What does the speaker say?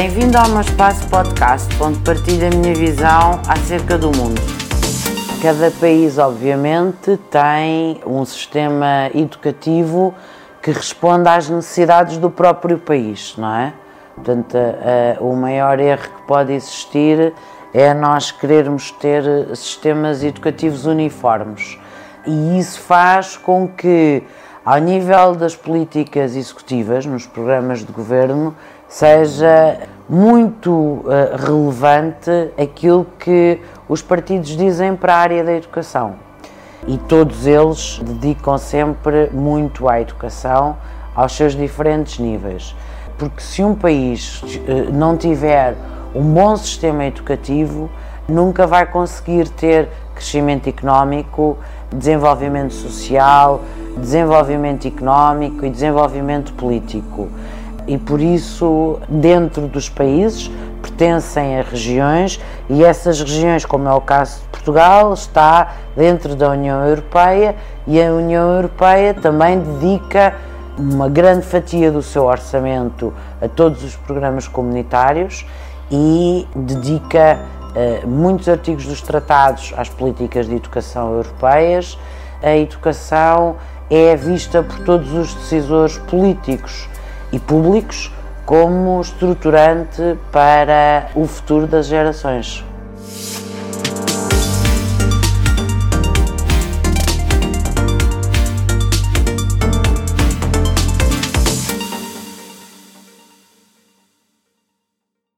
Bem-vindo ao meu espaço podcast, onde partilho a minha visão acerca do mundo. Cada país, obviamente, tem um sistema educativo que responde às necessidades do próprio país, não é? Portanto, o maior erro que pode existir é nós querermos ter sistemas educativos uniformes. E isso faz com que, ao nível das políticas executivas, nos programas de governo, seja muito uh, relevante aquilo que os partidos dizem para a área da educação. E todos eles dedicam sempre muito à educação, aos seus diferentes níveis. Porque se um país uh, não tiver um bom sistema educativo, nunca vai conseguir ter crescimento económico, desenvolvimento social, desenvolvimento económico e desenvolvimento político e por isso, dentro dos países, pertencem a regiões e essas regiões, como é o caso de Portugal, está dentro da União Europeia e a União Europeia também dedica uma grande fatia do seu orçamento a todos os programas comunitários e dedica uh, muitos artigos dos tratados às políticas de educação europeias. A educação é vista por todos os decisores políticos e públicos como estruturante para o futuro das gerações.